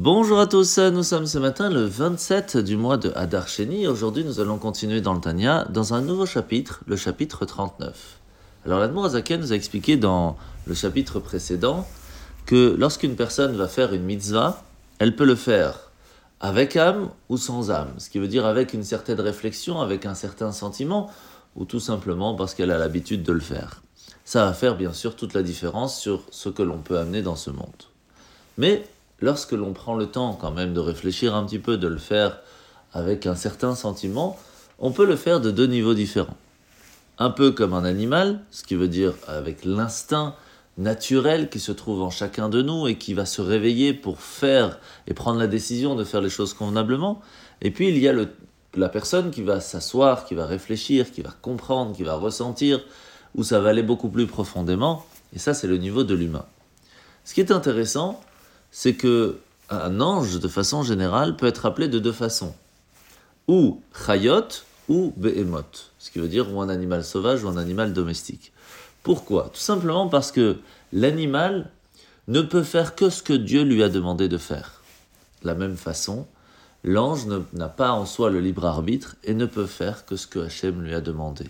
Bonjour à tous, nous sommes ce matin le 27 du mois de Hadar Sheni. Aujourd'hui, nous allons continuer dans le Tanya dans un nouveau chapitre, le chapitre 39. Alors, l'Admour Azaken nous a expliqué dans le chapitre précédent que lorsqu'une personne va faire une mitzvah, elle peut le faire avec âme ou sans âme, ce qui veut dire avec une certaine réflexion, avec un certain sentiment, ou tout simplement parce qu'elle a l'habitude de le faire. Ça va faire bien sûr toute la différence sur ce que l'on peut amener dans ce monde. Mais lorsque l'on prend le temps quand même de réfléchir un petit peu, de le faire avec un certain sentiment, on peut le faire de deux niveaux différents. Un peu comme un animal, ce qui veut dire avec l'instinct naturel qui se trouve en chacun de nous et qui va se réveiller pour faire et prendre la décision de faire les choses convenablement. Et puis il y a la personne qui va s'asseoir, qui va réfléchir, qui va comprendre, qui va ressentir, où ça va aller beaucoup plus profondément. Et ça, c'est le niveau de l'humain. Ce qui est intéressant, c'est que un ange, de façon générale, peut être appelé de deux façons. Ou chayot, ou behemoth, ce qui veut dire ou un animal sauvage ou un animal domestique. Pourquoi? Tout simplement parce que l'animal ne peut faire que ce que Dieu lui a demandé de faire. De la même façon, l'ange n'a pas en soi le libre arbitre et ne peut faire que ce que Hachem lui a demandé.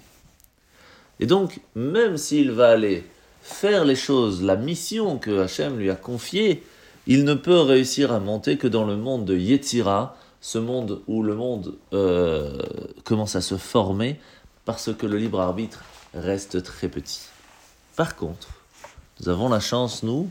Et donc, même s'il va aller faire les choses, la mission que Hachem lui a confiée, il ne peut réussir à monter que dans le monde de Yetzira, ce monde où le monde euh, commence à se former parce que le libre arbitre reste très petit. Par contre, nous avons la chance, nous,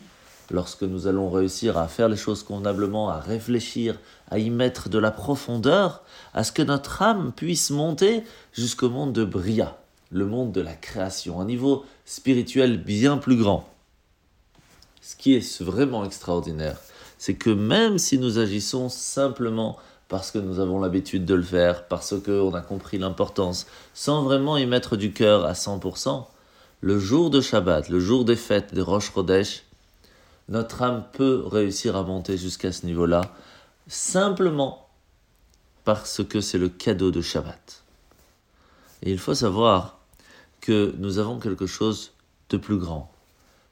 lorsque nous allons réussir à faire les choses convenablement, à réfléchir, à y mettre de la profondeur, à ce que notre âme puisse monter jusqu'au monde de Bria, le monde de la création, un niveau spirituel bien plus grand ce qui est vraiment extraordinaire, c'est que même si nous agissons simplement parce que nous avons l'habitude de le faire, parce qu'on a compris l'importance, sans vraiment y mettre du cœur à 100%, le jour de Shabbat, le jour des fêtes des Rosh Chodesh, notre âme peut réussir à monter jusqu'à ce niveau-là, simplement parce que c'est le cadeau de Shabbat. Et il faut savoir que nous avons quelque chose de plus grand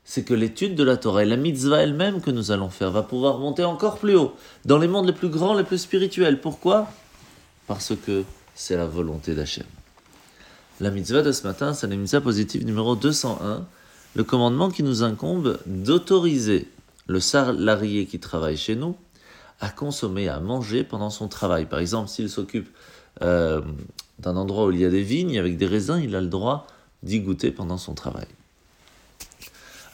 c'est que l'étude de la Torah et la mitzvah elle-même que nous allons faire va pouvoir monter encore plus haut, dans les mondes les plus grands, les plus spirituels. Pourquoi? Parce que c'est la volonté d'Hachem. La mitzvah de ce matin, c'est la mitzvah positive numéro 201, le commandement qui nous incombe d'autoriser le salarié qui travaille chez nous à consommer, à manger pendant son travail. Par exemple, s'il s'occupe euh, d'un endroit où il y a des vignes avec des raisins, il a le droit d'y goûter pendant son travail.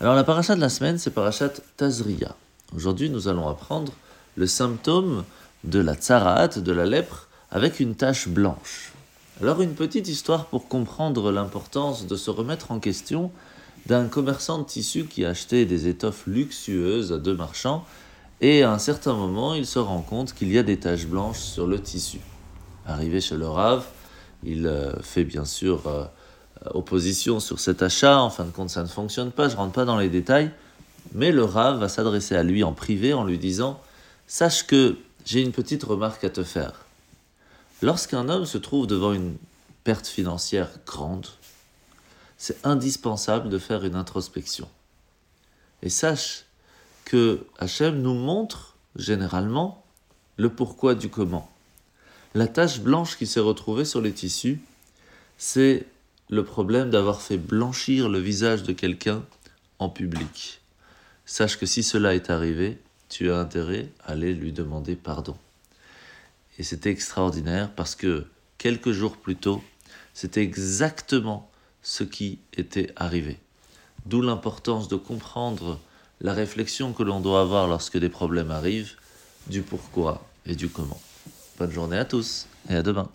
Alors la paracha de la semaine, c'est parachat Tazria. Aujourd'hui, nous allons apprendre le symptôme de la tsarat, de la lèpre, avec une tache blanche. Alors une petite histoire pour comprendre l'importance de se remettre en question d'un commerçant de tissus qui achetait des étoffes luxueuses à deux marchands, et à un certain moment, il se rend compte qu'il y a des taches blanches sur le tissu. Arrivé chez le Rav, il euh, fait bien sûr euh, opposition sur cet achat. En fin de compte, ça ne fonctionne pas. Je rentre pas dans les détails. Mais le Rav va s'adresser à lui en privé en lui disant Sache que j'ai une petite remarque à te faire. Lorsqu'un homme se trouve devant une perte financière grande, c'est indispensable de faire une introspection. Et sache que Hachem nous montre généralement le pourquoi du comment. La tache blanche qui s'est retrouvée sur les tissus, c'est le problème d'avoir fait blanchir le visage de quelqu'un en public. Sache que si cela est arrivé, tu as intérêt à aller lui demander pardon. Et c'était extraordinaire parce que quelques jours plus tôt, c'était exactement ce qui était arrivé. D'où l'importance de comprendre la réflexion que l'on doit avoir lorsque des problèmes arrivent, du pourquoi et du comment. Bonne journée à tous et à demain.